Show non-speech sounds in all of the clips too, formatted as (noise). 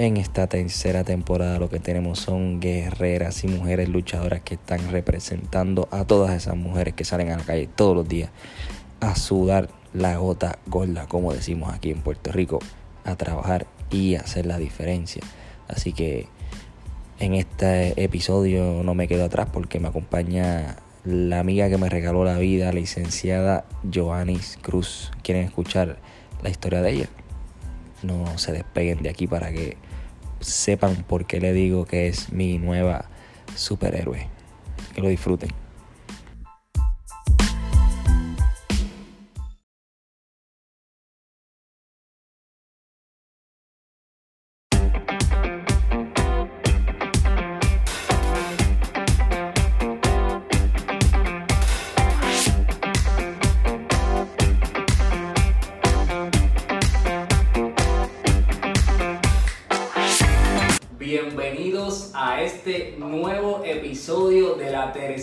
En esta tercera temporada lo que tenemos son guerreras y mujeres luchadoras que están representando a todas esas mujeres que salen a la calle todos los días a sudar la gota gorda, como decimos aquí en Puerto Rico, a trabajar y hacer la diferencia. Así que en este episodio no me quedo atrás porque me acompaña la amiga que me regaló la vida, licenciada Joanis Cruz. ¿Quieren escuchar la historia de ella? No se despeguen de aquí para que sepan por qué le digo que es mi nueva superhéroe. Que lo disfruten.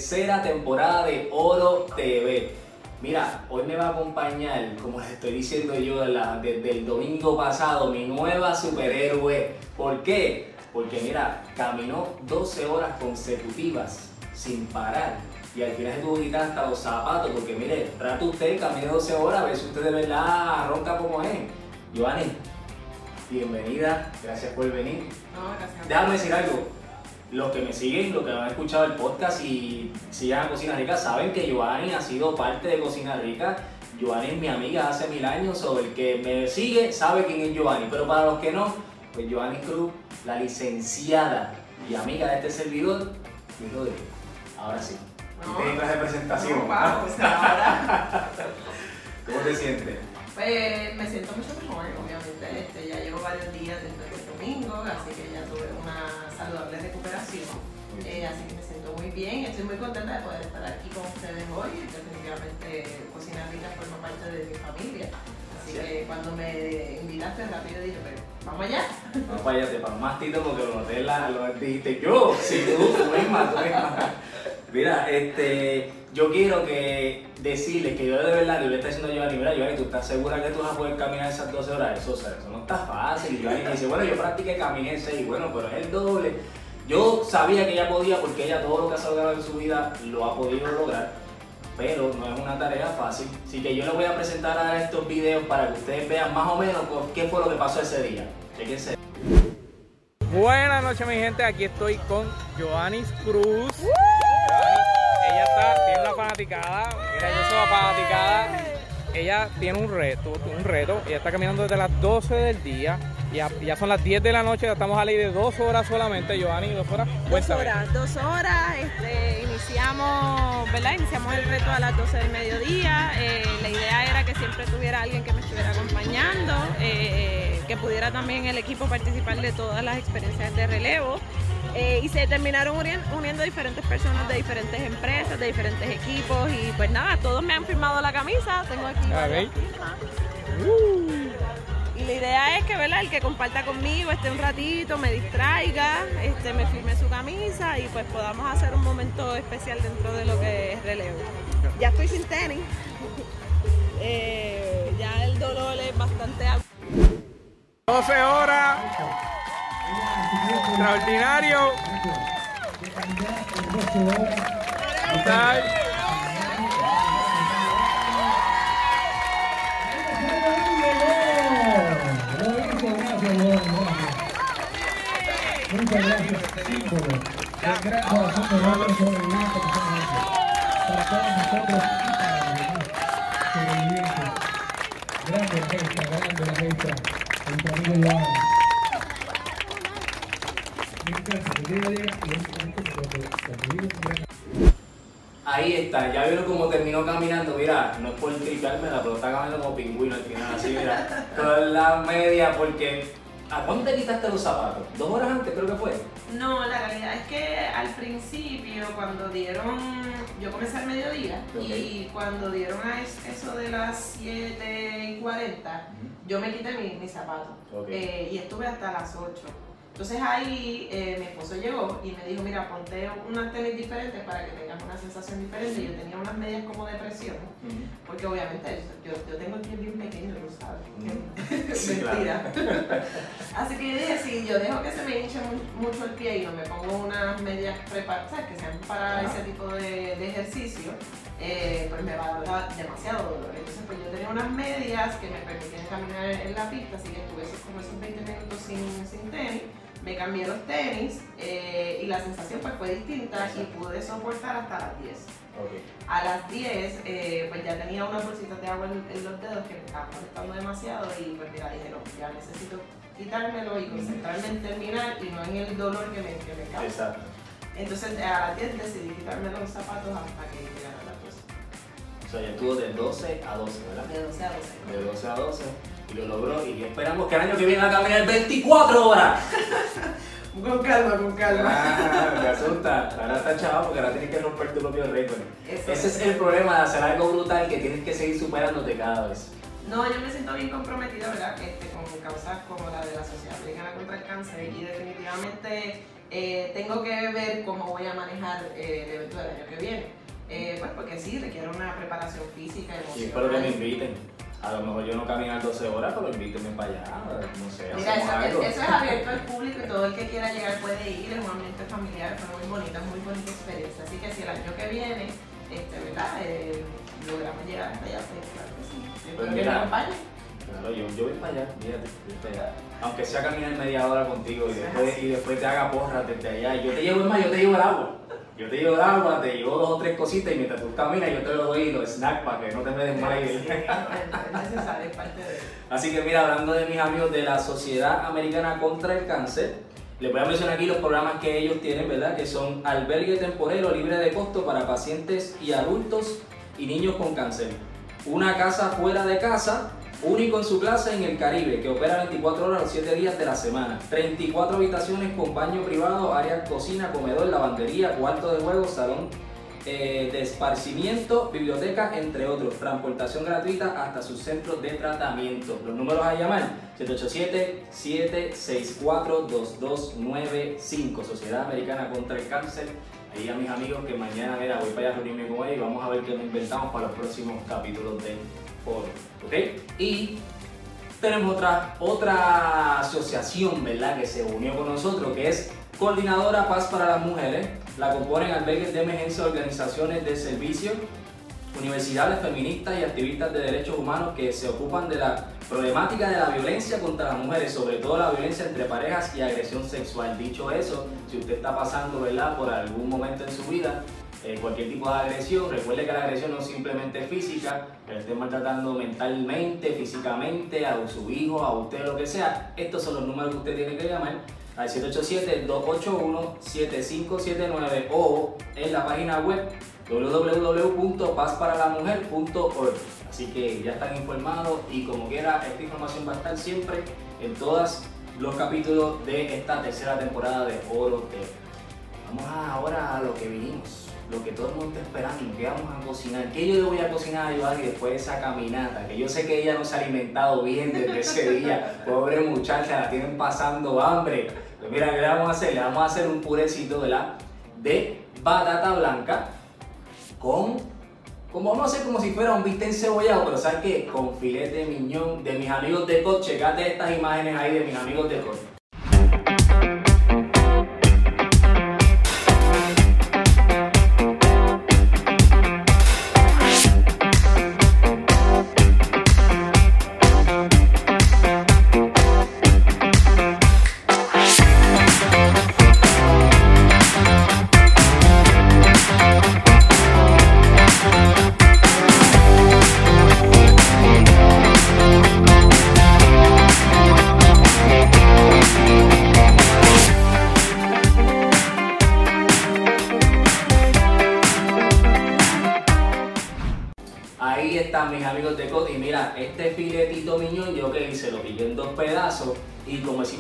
Tercera temporada de Oro TV. Mira, hoy me va a acompañar, como les estoy diciendo yo la- desde el domingo pasado, mi nueva superhéroe. ¿Por qué? Porque mira, caminó 12 horas consecutivas sin parar. Y al final se tuvo que quitar hasta los zapatos, porque mire, rato usted camine 12 horas, a ver si usted de verdad ronca como es. Giovanni, bienvenida, gracias por venir. No, gracias. Déjame decir algo. Los que me siguen, los que han escuchado el podcast y sigan a Cocina Rica, saben que Joanny ha sido parte de Cocina Rica. Joanny es mi amiga hace mil años, o el que me sigue sabe quién es Joanny. Pero para los que no, pues Joanny Cruz, la licenciada y amiga de este servidor, Luis Rodríguez. Ahora sí. (laughs) ¿Cómo te sientes? pues, me siento mucho mejor, obviamente. Este, ya llevo varios días desde el domingo, así que bien, estoy muy contenta de poder estar aquí con ustedes hoy. Definitivamente Cocina Rica forma parte de mi familia. Así Sí. que cuando me invitaste rápido dije, pero vamos allá. No váyate para más tito porque lo noté, la, lo dijiste yo, si tú, tú misma, tú misma. Mira, este, yo quiero que decirles que yo de verdad, yo le estoy diciendo a Giovanni, mira Giovanni, ¿tú estás segura que tú vas a poder caminar esas 12 horas? Eso, o sea, eso no está fácil. Y Giovanni me dice, bueno, yo practiqué, caminé 6, bueno, pero es el doble. Yo sabía que ella podía porque ella todo lo que ha logrado en su vida lo ha podido lograr, pero no es una tarea fácil. Así que yo les voy a presentar ahora estos videos para que ustedes vean más o menos qué fue lo que pasó ese día. Chequense. Buenas noches mi gente, aquí estoy con Joanis Cruz. Joanis, ella está, tiene una fanaticada, mira yo soy la fanaticada. Ella tiene un reto, un reto, ella está caminando desde las 12 del día, ya, ya son las 10 de la noche, ya estamos a ley de dos horas solamente, Joanis, dos horas. Dos Cuéntame. horas, dos horas, este, iniciamos, ¿verdad? Iniciamos el reto a las 12 del mediodía. eh, la idea era que siempre tuviera alguien que me estuviera acompañando, eh, que pudiera también el equipo participar de todas las experiencias de relevo. eh, y se terminaron unien- uniendo diferentes personas de diferentes empresas, de diferentes equipos. Y pues nada, todos me han firmado la camisa. Tengo aquí A varias ver. Y la idea es que ¿verdad? el que comparta conmigo esté un ratito, me distraiga, este, me firme su camisa y pues podamos hacer un momento especial dentro de lo que es relevo. Ya estoy sin tenis. (laughs) Eh, ya el dolor es bastante alto. 12 horas. Extraordinario. Brutal. Muchas gracias, símbolo del gran corazón de Robert sobre el acto que haciendo. Para todos nosotros y para los demás sobrevivientes. Grande orquesta, grande orquesta. Nuestro amigo. Que Dios le diga y es cuando un gran Ahí está, ya vieron cómo terminó caminando, mira, no es por tripármela, pero está caminando como pingüino al final, así mira, con la media, porque ¿a cuándo te quitaste los zapatos? ¿Dos horas antes creo que fue? No, la realidad es que al principio, cuando dieron, yo comencé al mediodía y cuando dieron a es- eso de las 7 y 40, yo me quité mi- mis zapatos Ok. eh, y estuve hasta las 8. Entonces ahí eh, mi esposo llegó y me dijo, mira, ponte unas tenis diferentes para que tengas una sensación diferente. Yo tenía unas medias como de presión, porque obviamente yo, yo tengo el pie bien pequeño, tú sabes. Sí, (laughs) Mentira. (laughs) Así que yo dije, si yo dejo que se me hinche mu- mucho el pie y no me pongo unas medias preparadas, que sean para ese tipo de, de ejercicio, eh, pues me va a dar demasiado dolor. Entonces, pues yo tenía unas medias que me permitían caminar en la pista, así que estuve como esos 20 minutos sin, sin tenis. Me cambié los tenis eh, y la sensación pues fue distinta y pude soportar hasta las 10. Ok. A las 10, eh, pues ya tenía unas bolsitas de agua en, en los dedos que me estaban molestando demasiado y pues mira, dije, no, ya necesito quitármelo y concentrarme en terminar y no en el dolor que me, que me causa. Exacto. Entonces a las 10 decidí quitarme los zapatos hasta que llegara las 12. O sea, ya estuvo de 12 a 12, ¿verdad? De 12 a 12. De 12 a 12 y lo logró y esperamos que el año que viene haga caminar 24 horas. (laughs) Con calma, con calma. Ah, me asusta. Ahora está chaval porque ahora tienes que romper tu propio récord. Eso Ese es el problema de hacer algo brutal que tienes que seguir superándote cada vez. No, yo me siento bien comprometida, ¿verdad? Este, con causas como la de la Sociedad Americana contra el Cáncer y definitivamente eh, tengo que ver cómo voy a manejar eh, el evento del año que viene. Eh, pues porque sí, requiere una preparación física, Y emocional. espero que me inviten. A lo mejor yo no camino 12 horas, pero invítenme para allá. No sé, Mira, eso, eso es abierto al público y todo el que quiera llegar puede ir, es un ambiente familiar, fue muy bonita, muy bonita experiencia. Así que si el año que viene, este, ¿verdad? Eh, logramos llegar hasta allá, pues claro que sí. Pues mira. Claro, yo, yo voy para allá, fíjate, voy para allá. Aunque sea caminar media hora contigo y después, y después te haga porra desde allá. Yo te llevo, es más, yo te llevo el agua. Yo te llevo el agua, te llevo dos o tres cositas y mientras tú caminas yo te lo doy los snacks para que no te me Sí, desmayes. es necesario, es parte de Así que mira, hablando de mis amigos de la Sociedad Americana contra el Cáncer, les voy a mencionar aquí los programas que ellos tienen, ¿verdad? Que son albergue temporero libre de costo para pacientes y adultos y niños con cáncer. Una casa fuera de casa, único en su clase en el Caribe, que opera 24 horas los 7 días de la semana. 34 habitaciones con baño privado, área cocina, comedor, lavandería, cuarto de juego, salón eh, de esparcimiento, biblioteca, entre otros. Transportación gratuita hasta sus centros de tratamiento. Los números a llamar: 787-764-2295. Sociedad Americana contra el Cáncer. Ahí a mis amigos que mañana mira, voy para allá a reunirme con ellos y vamos a ver qué nos inventamos para los próximos capítulos del ¿Ok? Y tenemos otra, otra asociación, ¿verdad? Que se unió con nosotros, que es Coordinadora Paz para las Mujeres. La componen albergues de emergencia, organizaciones de servicio, universidades feministas y activistas de derechos humanos que se ocupan de la problemática de la violencia contra las mujeres, sobre todo la violencia entre parejas y agresión sexual. Dicho eso, si usted está pasando ¿verdad? por algún momento en su vida, eh, cualquier tipo de agresión, recuerde que la agresión no es simplemente física, que le esté maltratando mentalmente, físicamente, a su hijo, a usted, lo que sea. Estos son los números que usted tiene que llamar al 787-281-7579 o en la página web www.pazparalamujer.org. Así que ya están informados y como quiera, esta información va a estar siempre en todos los capítulos de esta tercera temporada de Oro TV. Vamos ahora a lo que vinimos, lo que todo el mundo está esperando, qué vamos a cocinar, qué yo le voy a cocinar a Joan después de esa caminata, que yo sé que ella no se ha alimentado bien desde ese día, pobre muchacha, la tienen pasando hambre. Pues mira, ¿qué le vamos a hacer? Le vamos a hacer un purecito, ¿verdad? De batata blanca con, como vamos a como si fuera un bistec encebollado, pero ¿sabes qué? Con filete de miñón de mis amigos de COT, checate estas imágenes ahí de mis amigos de COT.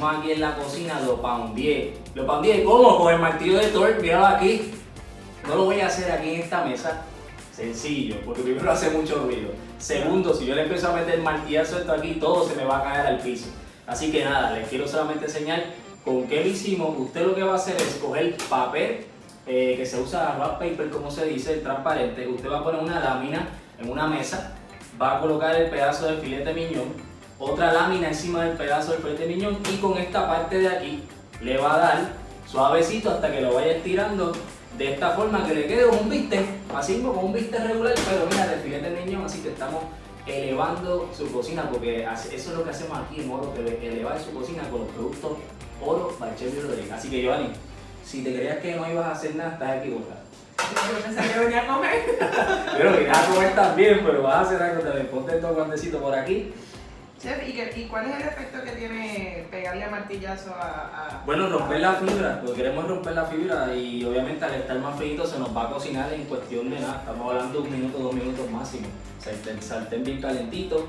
Aquí en la cocina, lo poundé. Lo poundé, ¿cómo? Con el martillo de Thor, míralo aquí. No lo voy a hacer aquí en esta mesa, sencillo, porque primero hace mucho ruido. Segundo, si yo le empiezo a meter martillazo esto aquí, todo se me va a caer al piso. Así que nada, les quiero solamente enseñar con qué lo hicimos. Usted lo que va a hacer es coger papel eh, que se usa wrap paper, como se dice, transparente. Usted va a poner una lámina en una mesa, va a colocar el pedazo de filete miñón, otra lámina encima del pedazo del filete miñón y con esta parte de aquí le va a dar suavecito hasta que lo vaya estirando de esta forma que le quede un bistec, así como un bistec regular, pero mira, de filete miñón, así que estamos elevando su cocina, porque eso es lo que hacemos aquí en Oro TV, elevar su cocina con los productos Oro Bachel Rodríguez. Así que Giovanni, si te creías que no ibas a hacer nada, estás equivocado. Yo pensaba que venía a comer. (laughs) Pero que a comer también, pero vas a hacer algo también. Ponte estos guantecitos por aquí. Chef, ¿y, qué- y cuál es el efecto que tiene pegarle a martillazo a, a- Bueno, romper la fibra, porque queremos romper la fibra y obviamente al estar más feito se nos va a cocinar en cuestión de nada. Estamos hablando de un minuto, dos minutos máximo. O sea, el sartén bien calentito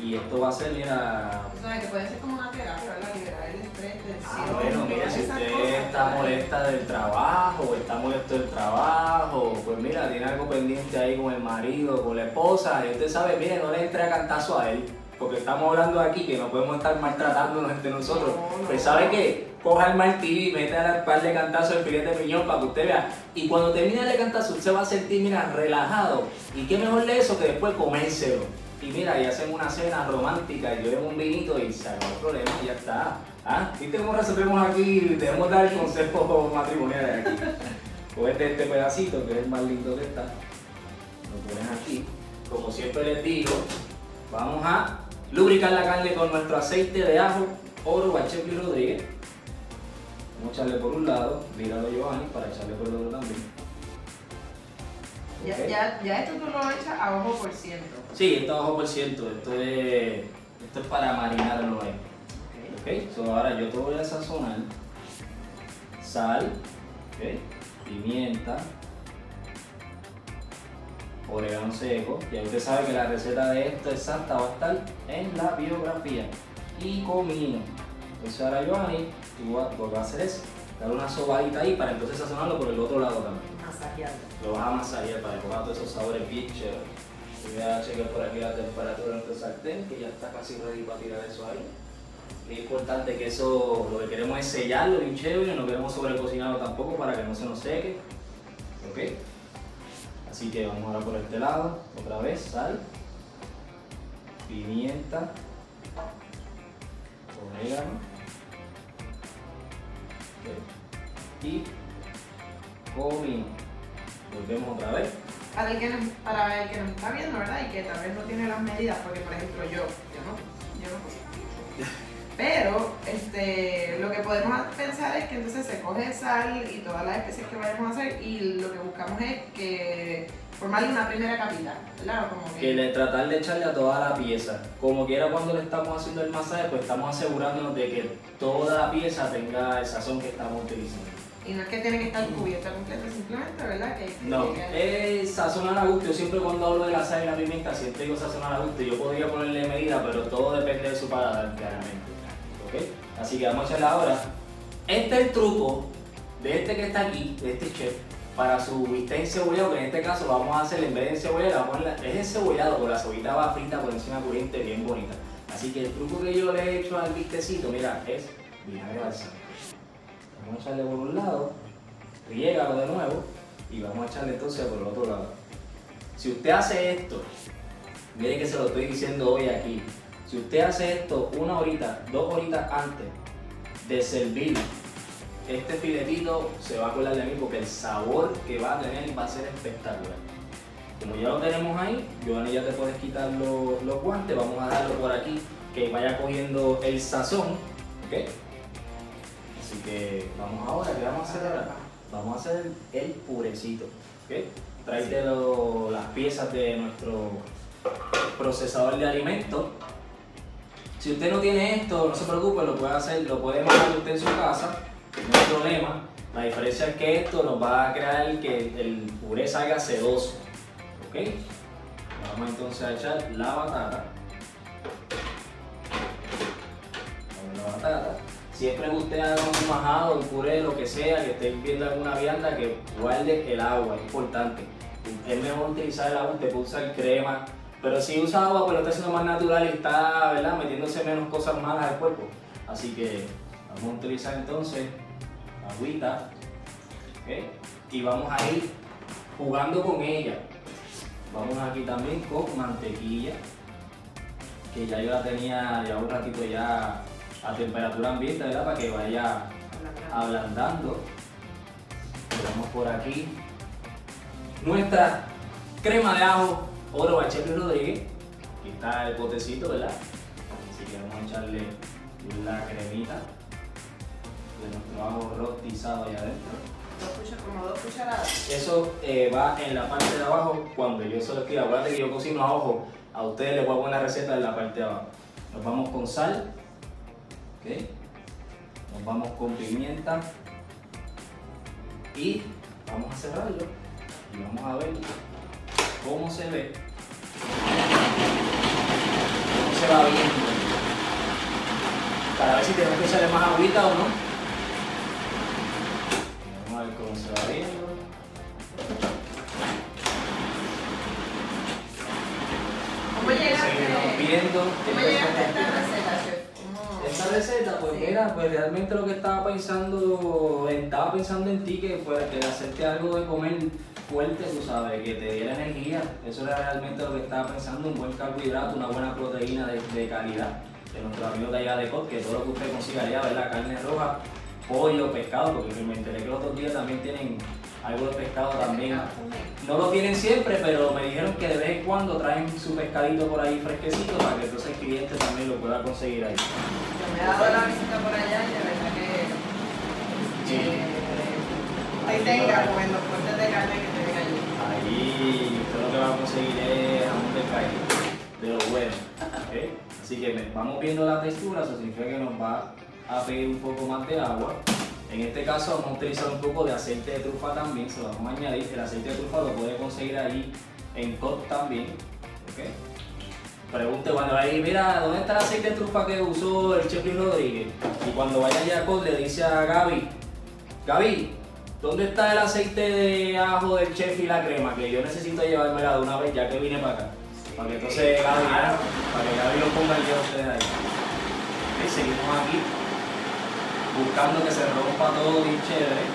y esto va a ser, mira, O sea, que puede ser como una terapia, ¿verdad? Liberar el estrés, tensión, Ah, bueno, mira, si usted cosas, está molesta del trabajo, o está molesto del trabajo, pues mira, tiene algo pendiente ahí con el marido, con la esposa, y usted sabe, mire, no le entre a cantazo a él, porque estamos hablando aquí que no podemos estar maltratándonos entre nosotros. No, no. Pues sabe qué, coja el martillo y mete a par de cantazo el filete de piñón para que usted vea. Y cuando termine el cantazo, usted va a sentir, mira, relajado. Y qué mejor de eso que después comérselo. Y mira, y hacen una cena romántica y beben un vinito y se acabó el problema y ya está. ¿Ah? ¿Viste cómo resolvemos aquí? Debemos dar consejos matrimoniales aquí. Cogete este pedacito, que es el más lindo que está. Lo pones aquí. Como siempre les digo, vamos a lubricar la carne con nuestro aceite de ajo oro Bachevli Rodríguez. Vamos a echarle por un lado, míralo Giovanni, para echarle por el otro también. Ya, Ok. ya, ya esto tú lo echas a ojo por ciento. Sí, esto es bajo por ciento, esto es, esto es para marinarlo ahí. Ok. Ok, so ahora yo te voy a sazonar sal, ok, pimienta, orégano seco. Ya usted sabe que la receta de esto exacta va a estar en la biografía. Y comino. Entonces ahora Giovanni, tú lo que vas a hacer es dar una sobadita ahí para entonces sazonarlo por el otro lado también. Masajeando. Lo vas a masajear para que ponga todos esos sabores bien chéveres. Voy a chequear por aquí la temperatura de nuestro sartén, que ya está casi ready para tirar eso ahí. Es importante que eso, lo que queremos es sellarlo bien chévere, no queremos sobrecocinarlo tampoco para que no se nos seque. ¿Ok? Así que vamos ahora por este lado, otra vez, sal, pimienta, orégano, y comino. Volvemos otra vez. Para el, para el que nos está viendo, ¿verdad? Y que tal vez no tiene las medidas, porque por ejemplo yo. Pero este, lo que podemos pensar es que entonces se coge sal y todas las especies que vayamos a hacer y lo que buscamos es que formarle una primera capita, ¿verdad? Como que le, tratar de echarle a toda la pieza. Como quiera cuando le estamos haciendo el masaje, pues estamos asegurándonos de que toda la pieza tenga el sazón que estamos utilizando. Y no es que tiene que estar cubierta completa, simplemente, ¿verdad? Que, que No, es sazonar a gusto. Yo siempre cuando hablo de la sal y la pimienta, siempre digo sazonar a gusto. Yo podría ponerle medida, pero todo depende de su paladar, claramente. Así que vamos a echarle ahora. Este es el truco de este que está aquí, de este chef, para su bistec encebollado, que en este caso vamos a hacer en vez de encebollado, vamos a es encebollado, con la cebollita va frita por encima corriente, bien bonita. Así que el truco que yo le he hecho al bistecito, mira, es vinagre balsámico. Vamos a echarle por un lado, riégalo de nuevo y vamos a echarle entonces por el otro lado. Si usted hace esto, mire que se lo estoy diciendo hoy aquí, si usted hace esto una horita, dos horitas antes de servir este filetito, se va a acordar de mí porque el sabor que va a tener va a ser espectacular. Como ya lo tenemos ahí, Giovanni ya te puedes quitar los, los guantes, vamos a darlo por aquí, que vaya cogiendo el sazón, ¿ok? Así que vamos ahora, ¿qué vamos a hacer ahora? Vamos a hacer el purecito, ¿ok? Tráete las piezas de nuestro procesador de alimentos. Si usted no tiene esto, no se preocupe, lo puede hacer, lo puede mandar usted en su casa, no hay problema. La diferencia es que esto nos va a crear que el puré salga sedoso, ¿ok? Vamos entonces a echar la batata. La batata. Siempre usted haga un majado, un puré, lo que sea, que esté viendo alguna vianda, que guarde el agua, es importante. Es mejor utilizar el agua, usted puede usar crema, pero si usa agua, pues lo está haciendo más natural y está, ¿verdad?, metiéndose menos cosas malas al cuerpo. Así que vamos a utilizar entonces agüita. Y vamos a ir jugando con ella. Vamos aquí también con mantequilla, que ya yo la tenía ya un ratito ya a temperatura ambiente, ¿verdad? Para que vaya ablandando. Ponemos por aquí nuestra crema de ajo oro Bacheli Rodríguez. Aquí está el potecito, ¿verdad? Así que vamos a echarle la cremita de nuestro ajo rostizado allá adentro. Como dos cucharadas. Eso eh, va en la parte de abajo cuando yo se lo escribo. Acuérdate que yo cocino a ojo. A ustedes les voy a poner la receta en la parte de abajo. Nos vamos con sal. ¿ok? Nos vamos con pimienta. Y vamos a cerrarlo. Y vamos a ver cómo se ve. Cómo se va viendo. Para ver si tenemos que echarle más agüita o no. Vamos a ver cómo se va viendo. ¿Cómo Seguimos viendo. ¿cómo llegaste a esta receta, Esta receta, pues Sí. mira, pues realmente lo que estaba pensando, estaba pensando en ti que fuera que hacerte algo de comer fuerte, tú sabes, que te diera energía. Eso era realmente lo que estaba pensando, un buen carbohidrato, una buena proteína de, de calidad. De nuestro amigo de allá de COT, que todo lo que usted consiga allá, ¿verdad? Carne roja, pollo, pescado, porque me enteré que los otros días también tienen algo de pescado también. No lo tienen siempre, pero me dijeron que de vez en cuando traen su pescadito por ahí fresquecito para que entonces el cliente también lo pueda conseguir ahí. Yo me he dado la visita por allá y de verdad que Sí. eh, ahí tenga los cortes de carne que tienen allí. Ahí usted lo que a conseguir es jamón de calle, de lo bueno. ¿ok? Así que vamos viendo la textura, eso significa que nos va a pedir un poco más de agua. En este caso vamos a utilizar un poco de aceite de trufa también, se lo vamos a añadir. El aceite de trufa lo puede conseguir ahí en COT también. ¿ok? Pregunte cuando ahí, mira, ¿dónde está el aceite de trufa que usó el chef Luis Rodríguez? Y cuando vaya allá a COT le dice a Gaby, Gaby, ¿dónde está el aceite de ajo del chef y la crema? Que yo necesito llevármela de una vez ya que vine para acá. Para que entonces Gaby, para que Gaby lo ponga el día a ustedes ahí. Y seguimos aquí buscando que se rompa todo bien chévere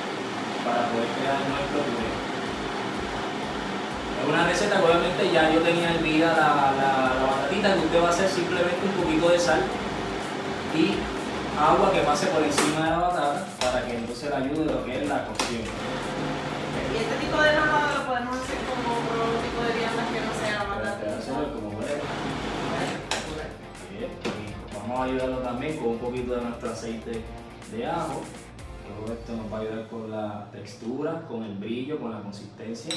para poder crear nuestro puré. Es una receta que obviamente ya yo tenía hervida la, la, la batatita, que usted va a hacer simplemente un poquito de sal y agua que pase por encima de la batata para que entonces le ayude lo que es la cocción. Y este tipo de lavado lo podemos hacer como otro tipo de viandas que no sea como. Bien, y Vamos a ayudarlo también con un poquito de nuestro aceite de ajo. Todo esto nos va a ayudar con la textura, con el brillo, con la consistencia.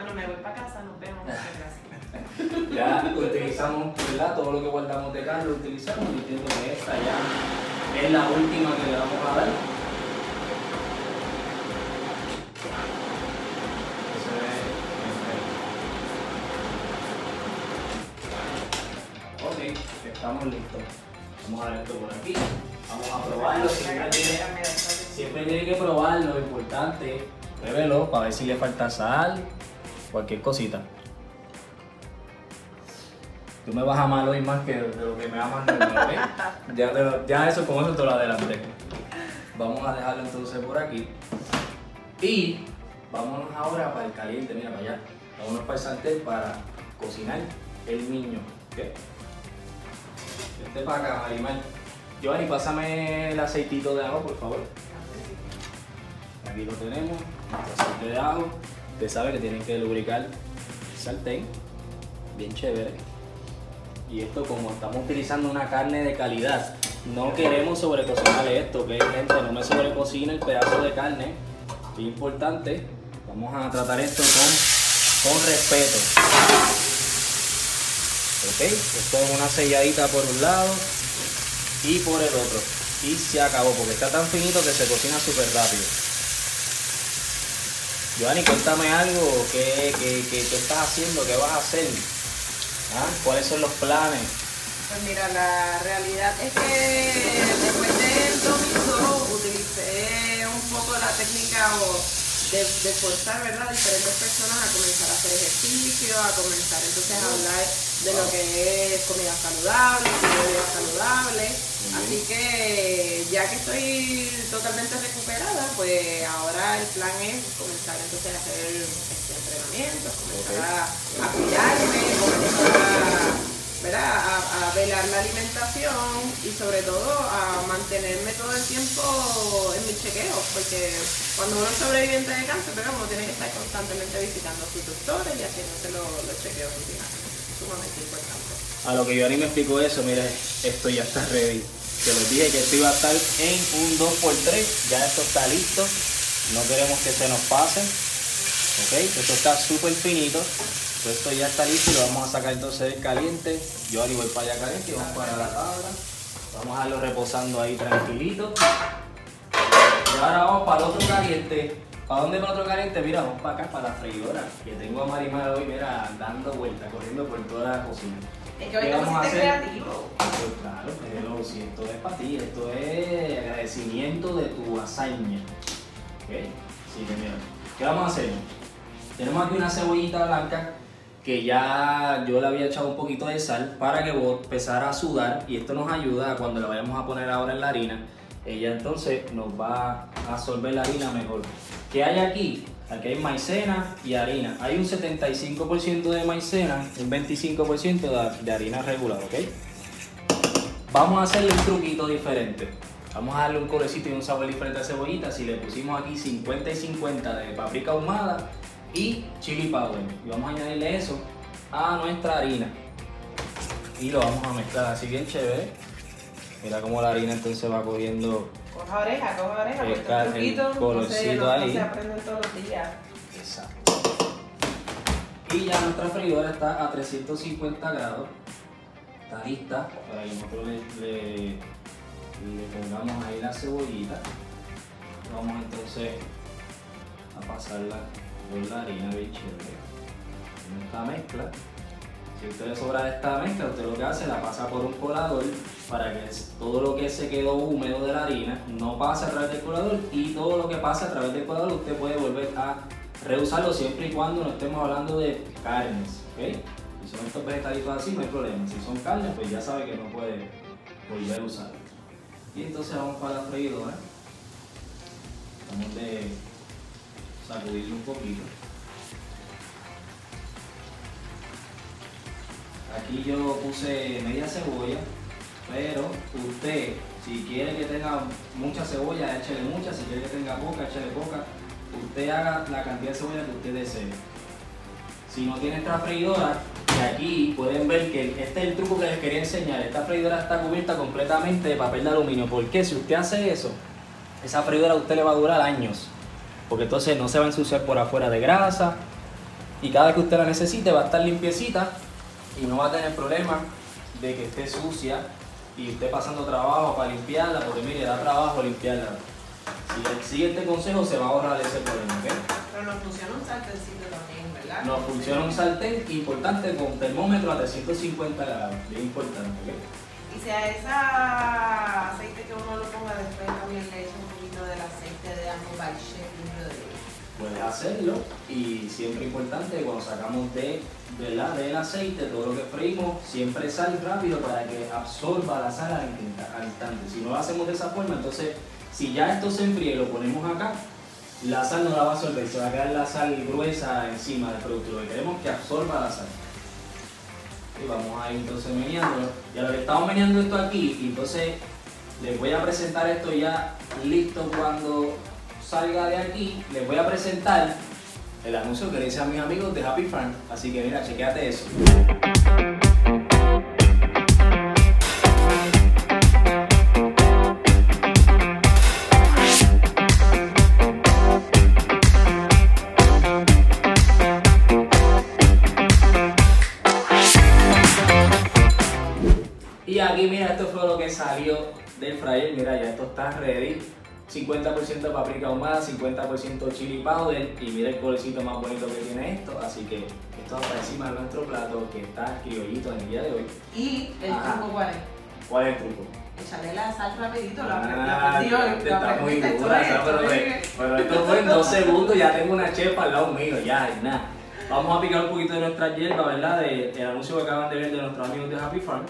Bueno, me voy para casa, nos vemos. Muchas gracias. Ya utilizamos, ¿verdad? Todo lo que guardamos de carne lo utilizamos y entiendo que esta ya es la última que le vamos a dar. Ok, estamos listos. Vamos a dar esto por aquí. Vamos a probarlo. Siempre tiene, siempre tiene que probarlo, lo importante. Pruébelo para ver si le falta sal, cualquier cosita. Tú me vas a amar hoy más que de lo que me ¿ok? (laughs) ya, lo- ya eso, con eso te lo adelanté. Vamos a dejarlo entonces por aquí. Y vámonos ahora para el caliente, mira para allá. Vámonos para el sartén para cocinar el niño. ¿ok? Este para acá, Marimar. Giovanni, pásame el aceitito de ajo, por favor. Aquí lo tenemos, nuestro aceite de ajo. Usted sabe que tienen que lubricar el sartén, bien chévere. Y esto como estamos utilizando una carne de calidad, no queremos sobrecocinar esto, que gente, no me sobrecocina el pedazo de carne. Es importante, vamos a tratar esto con, con respeto. Ok, esto es una selladita por un lado y por el otro. Y se acabó, porque está tan finito que se cocina súper rápido. Giovanni, cuéntame algo, ¿qué, qué, qué estás haciendo? ¿Qué vas a hacer? ¿Ah? ¿Cuáles son los planes? Pues mira, la realidad es que después del domingo utilicé un poco la técnica o de, de forzar ¿verdad? a diferentes personas a comenzar a hacer ejercicio, a comenzar entonces a hablar de lo que es comida saludable, vida saludable. Así que ya que estoy totalmente recuperada, pues ahora el plan es comenzar entonces a hacer este entrenamiento, comenzar a, a comenzar a ¿verdad? La alimentación y sobre todo a mantenerme todo el tiempo en mis chequeos, porque cuando uno es sobreviviente de cáncer, ¿verdad? uno tiene que estar constantemente visitando a sus doctores y haciéndose los, los chequeos rutinarios. Sumamente importante. A lo que yo ni me explico eso, mire, esto ya está ready. Te les dije que esto iba a estar en un 2x3, ya esto está listo, no queremos que se nos pase, ok, esto está súper finito, esto ya está listo y lo vamos a sacar entonces del caliente. Yo ahora voy para allá caliente y vamos para la tabla. Vamos a dejarlo reposando ahí tranquilito. Y ahora vamos para el otro caliente. ¿Para dónde para el otro caliente? Mira, vamos para acá, para la freidora. Que tengo a Marimar hoy, mira, dando vueltas, corriendo por toda la cocina. Es que hoy ¿Qué te vamos a hacer? creativo. Pues claro, pero esto es para ti, esto es agradecimiento de tu hazaña. ¿Ok? Así que mira, ¿qué vamos a hacer? Tenemos aquí una cebollita blanca que ya yo le había echado un poquito de sal para que empezara a sudar y esto nos ayuda cuando la vayamos a poner ahora en la harina, ella entonces nos va a absorber la harina mejor. ¿Qué hay aquí? Aquí hay maicena y harina. Hay un 75% de maicena, un 25% de, de harina regular, ¿ok? Vamos a hacerle un truquito diferente. Vamos a darle un colorcito y un sabor diferente a cebollita. Si le pusimos aquí 50 y 50 de paprika ahumada y chili powder. Y vamos a añadirle eso a nuestra harina. Y lo vamos a mezclar así bien chévere. Mira cómo la harina entonces va cogiendo. Coja oreja, coja oreja, porque cal- estos el colorcito no, no ahí. se aprenden todos los días. Exacto. Y ya nuestra freidora está a 350 grados. Está lista para que nosotros le, le- le pongamos ahí la cebollita. Vamos entonces a pasarla por la harina bien chévere. En esta mezcla. Si usted le sobra esta mezcla, usted lo que hace la pasa por un colador para que todo lo que se quedó húmedo de la harina no pase a través del colador y todo lo que pase a través del colador usted puede volver a reusarlo siempre y cuando no estemos hablando de carnes, ¿ok? Si son estos vegetalitos así no hay problema, si son carnes pues ya sabe que no puede volver a usarlo. Y entonces vamos para la freidora, vamos de sacudirlo un poquito. Aquí yo puse media cebolla, pero usted, si quiere que tenga mucha cebolla, échele mucha, si quiere que tenga poca, échele poca. Usted haga la cantidad de cebolla que usted desee. Si no tiene esta freidora, que aquí pueden ver que este es el truco que les quería enseñar. Esta freidora está cubierta completamente de papel de aluminio. porque Si usted hace eso, esa freidora a usted le va a durar años. Porque entonces no se va a ensuciar por afuera de grasa. Y cada vez que usted la necesite va a estar limpiecita y no va a tener problema de que esté sucia y esté pasando trabajo para limpiarla, porque mire, da trabajo limpiarla. Si sigue este consejo se va a ahorrar ese problema, ¿ok? Pero nos funciona un sartencito también, ¿verdad? Nos funciona un sartén importante con termómetro a 350 grados, bien importante, ¿ok? Y si a ese aceite que uno lo ponga después también le echa del aceite de by Chef Brother. Puedes hacerlo y siempre importante cuando sacamos de, ¿verdad? del aceite, todo lo que freímos, siempre sal rápido para que absorba la sal al instante-. Si no lo hacemos de esa forma, entonces si ya esto se enfría y lo ponemos acá, la sal no la va a absorber, se va a quedar la sal gruesa encima del producto. Lo que queremos que absorba la sal. Y vamos a ir entonces meneándolo. Y a lo que estamos meneando esto aquí, entonces les voy a presentar esto ya listo cuando salga de aquí. Les voy a presentar el anuncio que le hice a mis amigos de Happy Farm. Así que mira, chequéate eso. 50% de paprika ahumada, 50% chili powder y mira el colorcito más bonito que tiene esto. Así que esto va para encima de nuestro plato que está criollito en el día de hoy. Y el Ajá. truco cuál es? ¿Cuál es el truco? Echarle la sal rapidito, lo Ah, hoy, te lo está muy dura, esa, pero, esto fue en dos segundos, ya tengo una chepa al lado mío, ya, y nada. Vamos a picar un poquito de nuestra hierba, ¿verdad? De, el anuncio que acaban de ver de nuestros amigos de Happy Farm.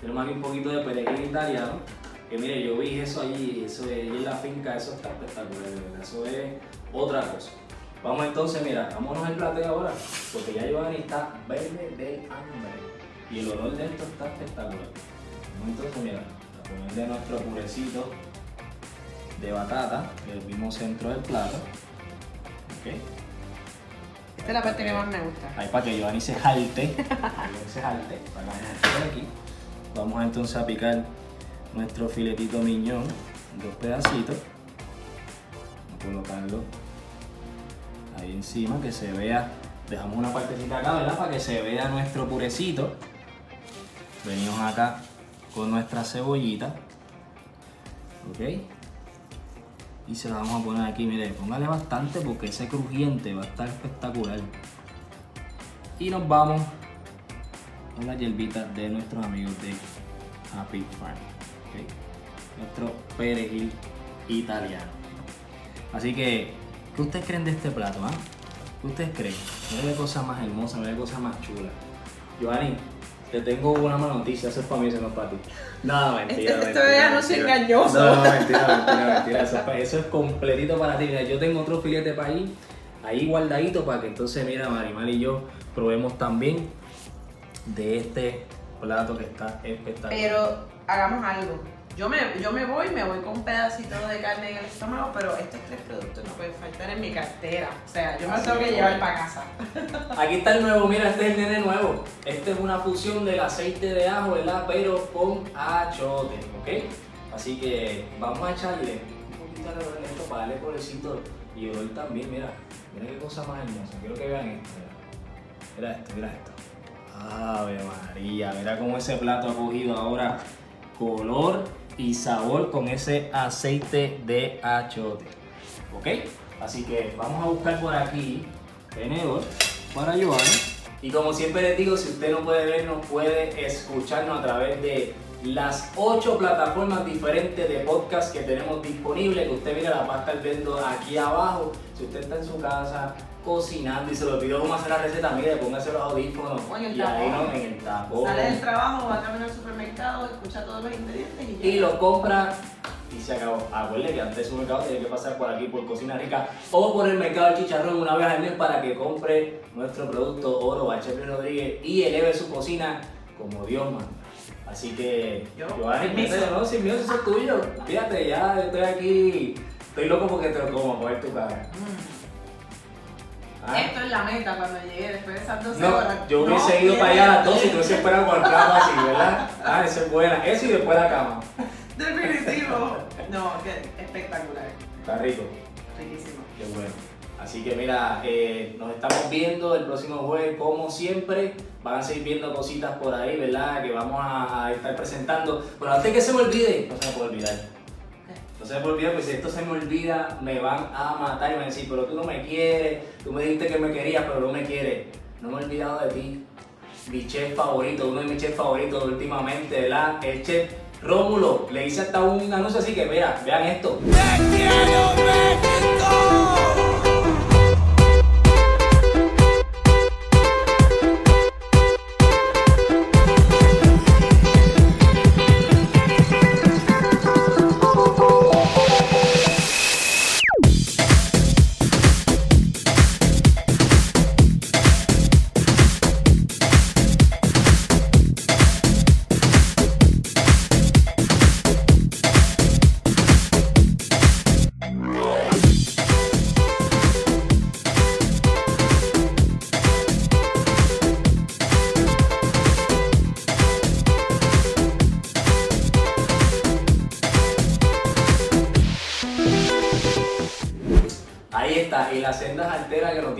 Tenemos aquí un poquito de perejil italiano. Que mire, yo vi eso allí, eso de allí en la finca, eso está espectacular, eso es otra cosa. Vamos entonces, mira, vámonos al plateo ahora, porque ya Giovanni está verde del hambre. Y el olor de esto está espectacular. Vamos entonces, mira, a ponerle nuestro purecito de batata, el mismo centro del plato. Ok. Esta es la parte que más me gusta. Ahí para que Giovanni se jalte. (laughs) Giovanni se jalte. Para que por aquí. Vamos entonces a picar nuestro filetito miñón. Dos pedacitos. Vamos a colocarlo ahí encima que se vea. Dejamos una partecita acá, ¿verdad? Para que se vea nuestro purecito. Venimos acá con nuestra cebollita. Ok. Y se la vamos a poner aquí, mire, póngale bastante porque ese crujiente va a estar espectacular. Y nos vamos con la hierbita de nuestros amigos de Happy Farm. Nuestro perejil italiano. Así que, ¿qué ustedes creen de este plato? ah? ¿Qué ustedes creen? No hay cosa más hermosa, no hay cosa más chula. Giovanni, te tengo una mala noticia, eso es para mí, eso no es para ti. No, mentira. Este- mentira, esto es engañoso. No, no, mentira, mentira, mentira. Eso, es pa- eso es completito para ti. Mira, yo tengo otro filete para ahí, ahí guardadito para que entonces, mira, Marimar y yo probemos también de este plato que está espectacular. Pero hagamos algo. Yo me, yo me voy, me voy con un pedacito de carne en el estómago, pero estos tres productos no pueden faltar en mi cartera. O sea, yo me Así tengo que llevar para casa. (laughs) Aquí está el nuevo, mira, este es el nene nuevo. Este es una fusión del aceite de ajo, ¿verdad? Pero con achote, ¿ok? Así que vamos a echarle un poquito de alrededor de esto para darle colorcito y olor también, mira. Mira qué cosa más hermosa. Quiero que vean esto, mira. Mira esto, mira esto. Ave María, mira cómo ese plato ha cogido ahora color y sabor con ese aceite de achote. ¿Ok? Así que vamos a buscar por aquí tenedor para Giovanni. Y como siempre les digo, si usted no puede vernos, puede escucharnos a través de las ocho plataformas diferentes de podcast que tenemos disponibles, que usted mira la va a estar viendo aquí abajo. Si usted está en su casa cocinando y se lo pidió cómo hacer la receta, mire, póngase los audífonos O en el y ahí no, en el tapón. Sale del trabajo, va a caminar al supermercado, escucha todos los ingredientes y ya. y lo compra y se acabó. Acuérdate que antes de su mercado tiene que pasar por aquí, por Cocina Rica o por el mercado del chicharrón una vez al mes para que compre nuestro producto Oro Bachepri Rodríguez y eleve su cocina como Dios manda. Así que, Yo, mételo, no, sin miedo, eso es tuyo. Fíjate, ya estoy aquí, estoy loco porque te lo como, a ver tu cara. Mm. Ah. Esto es la meta cuando llegué después de esas 12 No, horas. yo hubiese No, ido para allá a las 12 y tú hubiese esperado con el plato así, ¿verdad? Ah, eso es buena. Eso y después la cama. Definitivo. No, que espectacular. Está rico. Riquísimo. Qué bueno. Así que mira, eh, nos estamos viendo el próximo jueves como siempre. Van a seguir viendo cositas por ahí, ¿verdad? Que vamos a, a estar presentando. Pero antes que se me olvide, no se me puede olvidar. No se me olvidar, porque si esto se me olvida, me van a matar y me van a decir, pero tú no me quieres, tú me dijiste que me querías, pero no me quieres. No me he olvidado de ti. Mi chef favorito, uno de mis chefs favoritos últimamente, ¿verdad? El chef Rómulo. Le hice hasta un anuncio así que, mira, vean esto. Ahí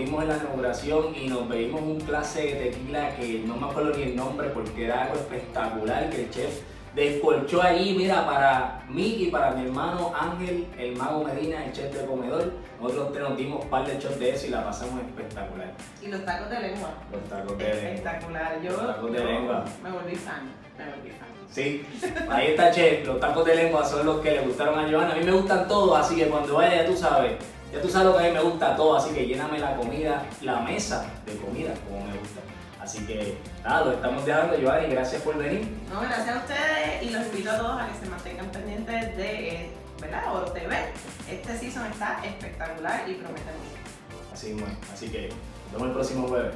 dimos en la inauguración y nos bebimos un clase de tequila que no me acuerdo ni el nombre porque era algo espectacular que el chef descolchó ahí, mira, para mí y para mi hermano Ángel, el mago Medina, el chef de comedor. Nosotros nos dimos un par de shots de eso y la pasamos espectacular. Y los tacos de lengua. Los tacos de lengua. Espectacular. Yo, Los tacos de yo lengua. me volví fan. Me volví fan. Sí, ahí está Chef, los tacos de lengua son los que le gustaron a Joana. A mí me gustan todos, así que cuando vaya ya tú sabes, ya tú sabes lo que a mí me gusta todo, así que lléname la comida, la mesa de comida como me gusta. Así que nada, lo estamos dejando, y gracias por venir. No, gracias a ustedes y los invito a todos a que se mantengan pendientes de eh, ¿verdad? Oro TV. Este season está espectacular y promete mucho. Así es. Así que nos vemos el próximo jueves.